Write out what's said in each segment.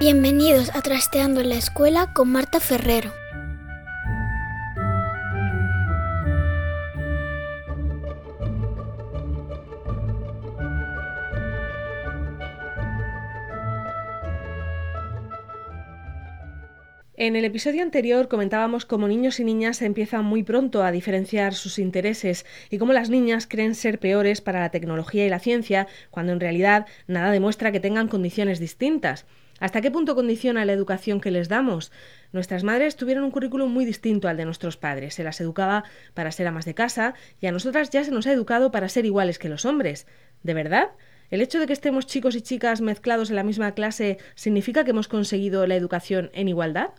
Bienvenidos a Trasteando en la Escuela con Marta Ferrero. En el episodio anterior comentábamos cómo niños y niñas empiezan muy pronto a diferenciar sus intereses y cómo las niñas creen ser peores para la tecnología y la ciencia, cuando en realidad nada demuestra que tengan condiciones distintas. ¿Hasta qué punto condiciona la educación que les damos? Nuestras madres tuvieron un currículum muy distinto al de nuestros padres. Se las educaba para ser amas de casa y a nosotras ya se nos ha educado para ser iguales que los hombres. ¿De verdad? ¿El hecho de que estemos chicos y chicas mezclados en la misma clase significa que hemos conseguido la educación en igualdad?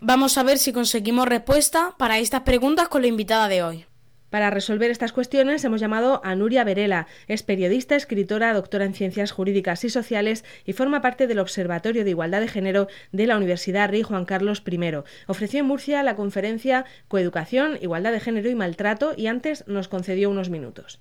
Vamos a ver si conseguimos respuesta para estas preguntas con la invitada de hoy. Para resolver estas cuestiones hemos llamado a Nuria Verela. Es periodista, escritora, doctora en Ciencias Jurídicas y Sociales y forma parte del Observatorio de Igualdad de Género de la Universidad Rey Juan Carlos I. Ofreció en Murcia la conferencia Coeducación, Igualdad de Género y Maltrato y antes nos concedió unos minutos.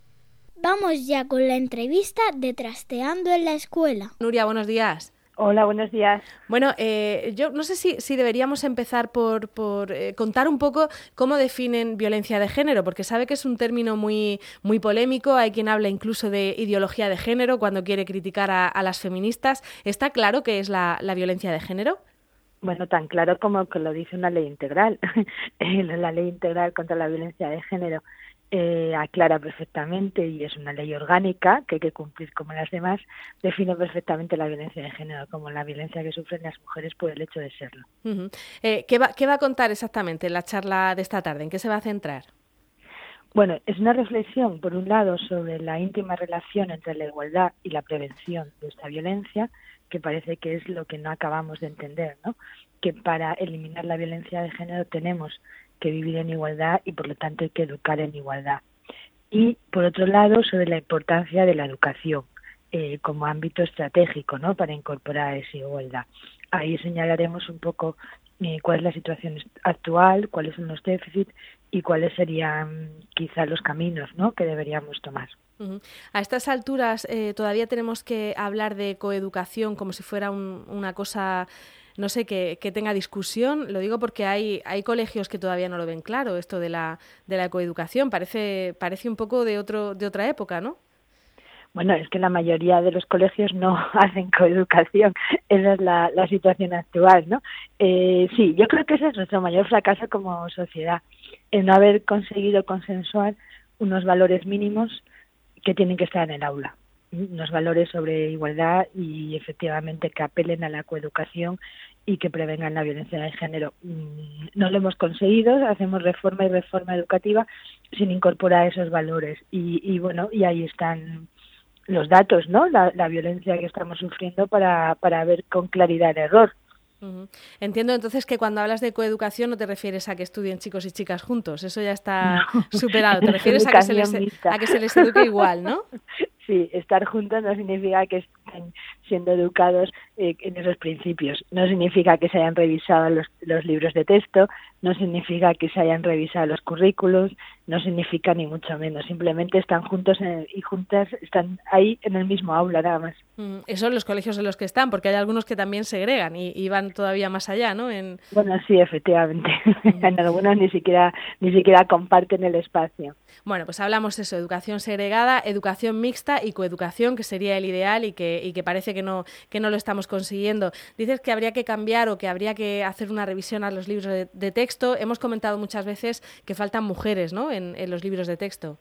Vamos ya con la entrevista de Trasteando en la Escuela. Nuria, buenos días. Hola, buenos días. Bueno, eh, yo no sé si, si deberíamos empezar por, por eh, contar un poco cómo definen violencia de género, porque sabe que es un término muy, muy polémico, hay quien habla incluso de ideología de género cuando quiere criticar a, las feministas. ¿Está claro qué es la, la violencia de género? Bueno, tan claro como que lo dice una ley integral, la ley integral contra la violencia de género eh, aclara perfectamente y es una ley orgánica que hay que cumplir como las demás, define perfectamente la violencia de género como la violencia que sufren las mujeres por el hecho de serlo. eh, ¿qué, va, ¿Qué va a contar exactamente en la charla de esta tarde? ¿En qué se va a centrar? Bueno, es una reflexión, por un lado, sobre la íntima relación entre la igualdad y la prevención de esta violencia, que parece que es lo que no acabamos de entender, ¿no? Que para eliminar la violencia de género tenemos que vivir en igualdad y por lo tanto hay que educar en igualdad. Y por otro lado, sobre la importancia de la educación eh, como ámbito estratégico ¿no? para incorporar esa igualdad. Ahí señalaremos un poco eh, cuál es la situación actual, cuáles son los déficits y cuáles serían quizá los caminos ¿no? que deberíamos tomar. A estas alturas eh, todavía tenemos que hablar de coeducación como si fuera una cosa no sé, que, tenga discusión. Lo digo porque hay, hay colegios que todavía no lo ven claro, esto de la, de la coeducación. Parece, parece un poco de, otro, de otra época, ¿no? Bueno, es que la mayoría de los colegios no hacen coeducación. Esa es la, la situación actual, ¿no? Eh, sí, yo creo que ese es nuestro mayor fracaso como sociedad, el no haber conseguido consensuar unos valores mínimos que tienen que estar en el aula unos valores sobre igualdad y efectivamente que apelen a la coeducación y que prevengan la violencia de género. Mm, no lo hemos conseguido, hacemos reforma y reforma educativa sin incorporar esos valores y, y bueno, y ahí están los datos, ¿no? La, la violencia que estamos sufriendo para, para ver con claridad el error. Entiendo entonces que cuando hablas de coeducación no te refieres a que estudien chicos y chicas juntos, eso ya está superado, te refieres a que, se les, a que se les eduque igual, ¿no? Sí, estar juntos no significa que estén siendo educados eh, en esos principios. No significa que se hayan revisado los, los libros de texto, no significa que se hayan revisado los currículos, no significa ni mucho menos. Simplemente están juntos y juntas, están ahí en el mismo aula, nada más. Mm, Esos son los colegios en los que están, porque hay algunos que también segregan y, van todavía más allá, ¿no? En... Bueno, sí, efectivamente. en algunos ni siquiera, ni siquiera comparten el espacio. Bueno, pues hablamos de eso, educación segregada, educación mixta y coeducación, que sería el ideal y que, y que parece que no, que no lo estamos consiguiendo. Dices que habría que cambiar o que habría que hacer una revisión a los libros de, texto. Hemos comentado muchas veces que faltan mujeres ¿no? en, los libros de texto.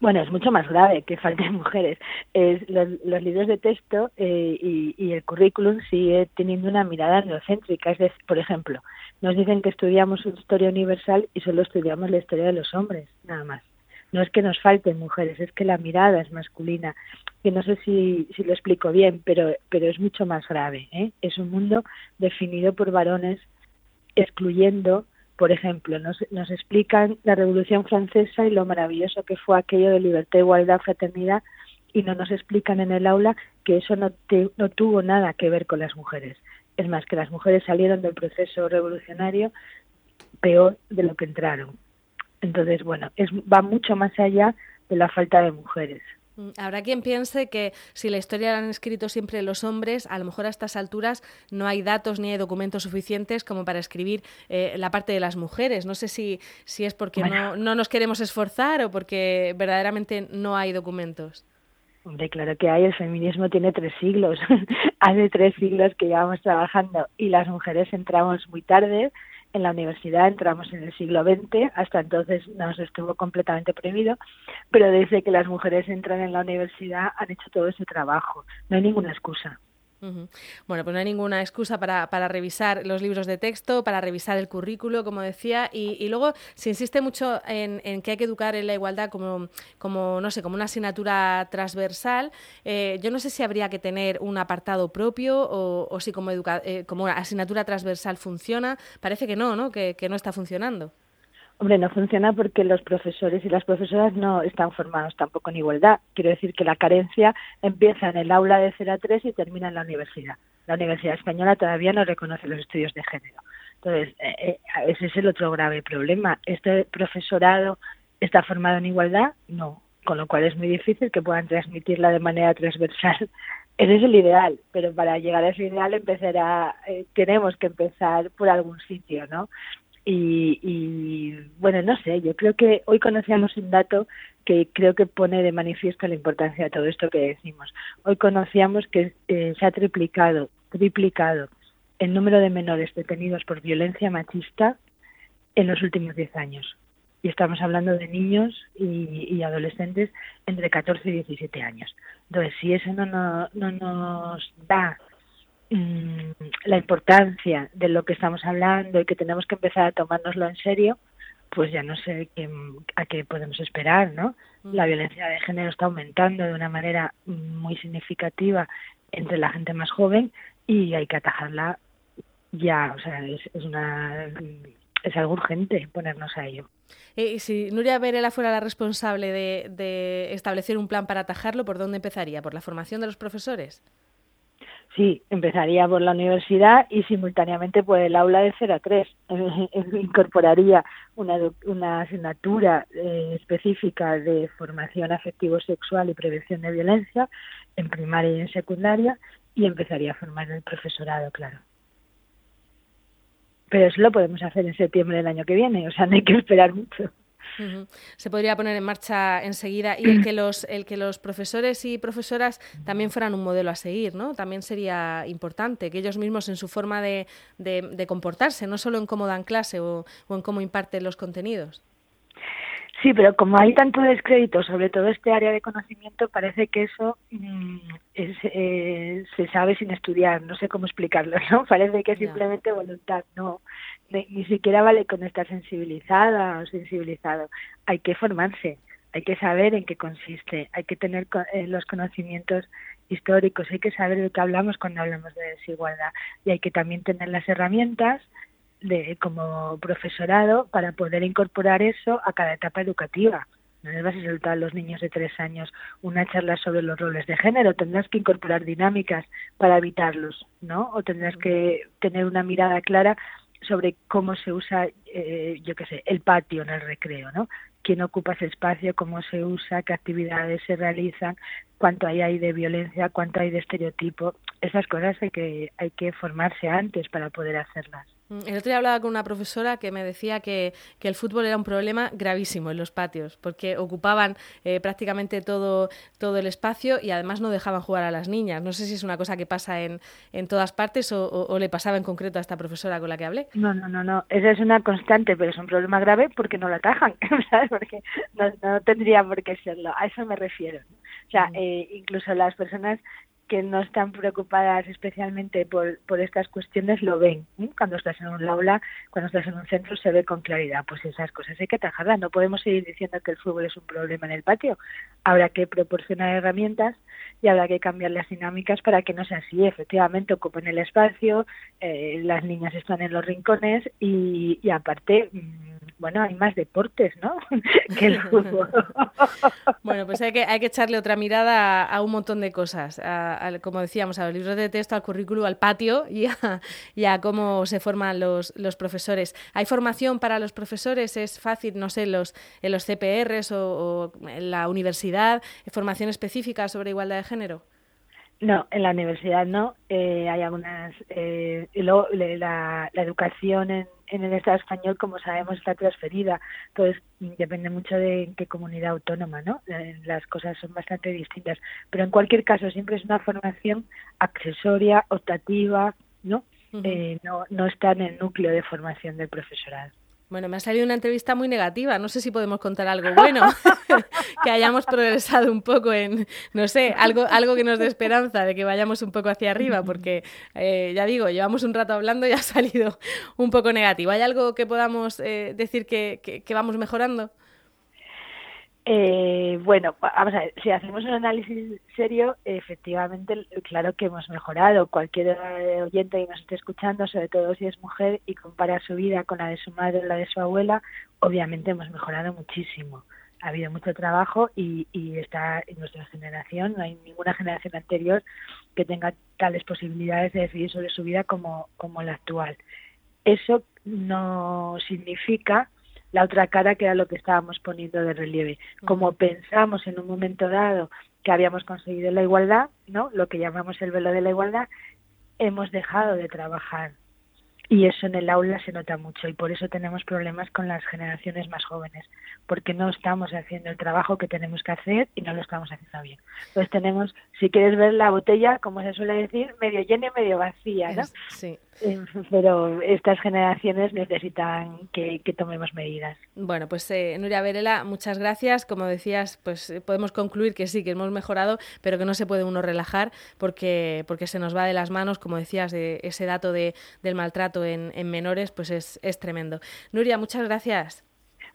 Bueno, es mucho más grave que falten mujeres. Es, los, libros de texto eh, y, el currículum sigue teniendo una mirada neocéntrica. Es decir, por ejemplo, nos dicen que estudiamos historia universal y solo estudiamos la historia de los hombres, nada más no es que nos falten mujeres, es que la mirada es masculina, que no sé si, si lo explico bien, pero, pero es mucho más grave. ¿eh? Es un mundo definido por varones excluyendo, por ejemplo, nos, nos explican la Revolución Francesa y lo maravilloso que fue aquello de libertad, igualdad, fraternidad, y no nos explican en el aula que eso no, no tuvo nada que ver con las mujeres. Es más, que las mujeres salieron del proceso revolucionario peor de lo que entraron. Entonces, bueno, es, va mucho más allá de la falta de mujeres. Mm, habrá quien piense que si la historia la han escrito siempre los hombres, a lo mejor a estas alturas no hay datos ni hay documentos suficientes como para escribir eh, la parte de las mujeres. No sé si, si es porque no, no nos queremos esforzar o porque verdaderamente no hay documentos. Hombre, claro que hay. El feminismo tiene tres siglos. Hace tres siglos que llevamos trabajando y las mujeres entramos muy tarde en la universidad entramos en el siglo XX, hasta entonces nos estuvo completamente prohibido, pero desde que las mujeres entran en la universidad han hecho todo ese trabajo. No hay ninguna excusa. Bueno, pues no hay ninguna excusa para, para, revisar los libros de texto, para revisar el currículo, como decía, y, luego se insiste mucho en, que hay que educar en la igualdad como, como no sé, como una asignatura transversal. Eh, yo no sé si habría que tener un apartado propio o, si como, eh, como asignatura transversal funciona. Parece que no, ¿no? que no está funcionando. Hombre, no funciona porque los profesores y las profesoras no están formados tampoco en igualdad. Quiero decir que la carencia empieza en el aula de 0 a 3 y termina en la universidad. La Universidad Española todavía no reconoce los estudios de género. Entonces, eh, eh, ese es el otro grave problema. ¿Este profesorado está formado en igualdad? No. Con lo cual es muy difícil que puedan transmitirla de manera transversal. Ese es el ideal, pero para llegar a ese ideal empezará, eh, tenemos que empezar por algún sitio, ¿no? Y, bueno, no sé, yo creo que hoy conocíamos un dato que creo que pone de manifiesto la importancia de todo esto que decimos. Hoy conocíamos que eh, se ha triplicado, triplicado el número de menores detenidos por violencia machista en los últimos 10 años. Y estamos hablando de niños y, adolescentes entre 14 y 17 años. Entonces, si eso no, no, no nos da Mm, la importancia de lo que estamos hablando y que tenemos que empezar a tomárnoslo en serio, pues ya no sé qué, a qué podemos esperar, ¿no? Mm. La violencia de género está aumentando de una manera muy significativa entre la gente más joven y hay que atajarla ya, o sea, es, es una es algo urgente ponernos a ello. Y si Nuria Verela fuera la responsable de, de establecer un plan para atajarlo, ¿por dónde empezaría? ¿Por la formación de los profesores? Sí, empezaría por la universidad y simultáneamente por el aula de 0 a 3. Incorporaría una, una asignatura eh, específica de formación afectivo-sexual y prevención de violencia en primaria y en secundaria y empezaría a formar el profesorado, claro. Pero eso lo podemos hacer en septiembre del año que viene, o sea, no hay que esperar mucho. Se podría poner en marcha enseguida y el que los el que los profesores y profesoras también fueran un modelo a seguir, ¿no? También sería importante que ellos mismos en su forma de, de, comportarse, no solo en cómo dan clase o, en cómo imparten los contenidos. Sí, pero como hay tanto descrédito sobre todo este área de conocimiento, parece que eso mm, eh, se sabe sin estudiar. No sé cómo explicarlo, ¿no? Parece que es simplemente voluntad. No, ni siquiera vale con estar sensibilizada o sensibilizado. Hay que formarse, hay que saber en qué consiste, hay que tener eh, los conocimientos históricos, hay que saber de qué hablamos cuando hablamos de desigualdad y hay que también tener las herramientas de como profesorado para poder incorporar eso a cada etapa educativa. No les vas a soltar a los niños de tres años una charla sobre los roles de género. Tendrás que incorporar dinámicas para evitarlos, ¿no? O tendrás que tener una mirada clara sobre cómo se usa, eh, yo qué sé, el patio en el recreo, ¿no? Quién ocupa ese espacio, cómo se usa, qué actividades se realizan, cuánto hay ahí de violencia, cuánto hay de estereotipo. Esas cosas hay que, hay que formarse antes para poder hacerlas. Mm, el otro día hablaba con una profesora que me decía que, que, el fútbol era un problema gravísimo en los patios, porque ocupaban eh, prácticamente todo, todo el espacio y además no dejaban jugar a las niñas. No sé si es una cosa que pasa en, en todas partes o, o, o, le pasaba en concreto a esta profesora con la que hablé. No, no, no, no. Esa es una constante, pero es un problema grave porque no la atajan, ¿sabes? Porque no, no tendría por qué serlo. A eso me refiero. O sea, eh, incluso las personas que no están preocupadas especialmente por, por estas cuestiones lo ven. ¿eh? Cuando estás en un aula, cuando estás en un centro, se ve con claridad. Pues esas cosas hay que atajarlas. No podemos seguir diciendo que el fútbol es un problema en el patio. Habrá que proporcionar herramientas y habrá que cambiar las dinámicas para que no sea así. Efectivamente, ocupen el espacio, eh, las niñas están en los rincones y, y aparte, bueno, hay más deportes, ¿no? que el fútbol. bueno, pues hay que, hay que echarle otra mirada a, a un montón de cosas. A, a, como decíamos, a los libros de texto, al currículo, al patio y a, y cómo se forman los, los, profesores. ¿Hay formación para los profesores? ¿Es fácil, no sé, los, en los CPRs o, o en la universidad, formación específica sobre igualdad de género? No, en la universidad no. Eh, hay algunas. Eh, y luego la, la educación en, en, el Estado español, como sabemos, está transferida. Entonces, depende mucho de en qué comunidad autónoma, ¿no? Eh, las cosas son bastante distintas. Pero en cualquier caso, siempre es una formación accesoria, optativa, ¿no? Uh -huh. no, no está en el núcleo de formación del profesorado. Bueno, me ha salido una entrevista muy negativa. No sé si podemos contar algo bueno, que hayamos progresado un poco en, no sé, algo, algo que nos dé esperanza de que vayamos un poco hacia arriba, porque eh, ya digo, llevamos un rato hablando y ha salido un poco negativo. ¿Hay algo que podamos eh, decir que, que, que vamos mejorando? Eh, bueno, vamos a ver, si hacemos un análisis serio, efectivamente, claro que hemos mejorado. Cualquier oyente que nos esté escuchando, sobre todo si es mujer y compara su vida con la de su madre o la de su abuela, obviamente hemos mejorado muchísimo. Ha habido mucho trabajo y, y está en nuestra generación, no hay ninguna generación anterior que tenga tales posibilidades de decidir sobre su vida como, como la actual. Eso no significa la otra cara que era lo que estábamos poniendo de relieve. Como pensamos en un momento dado que habíamos conseguido la igualdad, ¿no? Lo que llamamos el velo de la igualdad, hemos dejado de trabajar. Y eso en el aula se nota mucho y por eso tenemos problemas con las generaciones más jóvenes, porque no estamos haciendo el trabajo que tenemos que hacer y no lo estamos haciendo bien. Entonces tenemos, si quieres ver la botella, como se suele decir, medio llena y medio vacía, ¿no? Sí. Pero estas generaciones necesitan que, que tomemos medidas. Bueno, pues eh, Nuria Verela, muchas gracias. Como decías, pues eh, podemos concluir que sí, que hemos mejorado, pero que no se puede uno relajar porque, porque se nos va de las manos, como decías, de ese dato de, del maltrato en, en menores, pues es, es tremendo. Nuria, muchas gracias.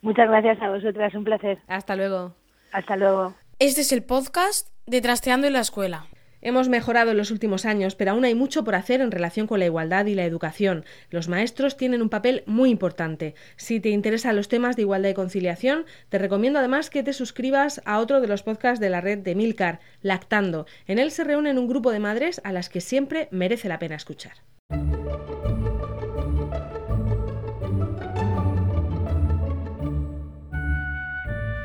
Muchas gracias a vosotras, un placer. Hasta luego. Hasta luego. Este es el podcast de Trasteando en la Escuela. Hemos mejorado en los últimos años, pero aún hay mucho por hacer en relación con la igualdad y la educación. Los maestros tienen un papel muy importante. Si te interesan los temas de igualdad y conciliación, te recomiendo además que te suscribas a otro de los podcasts de la red de Milcar, Lactando. En él se reúnen un grupo de madres a las que siempre merece la pena escuchar.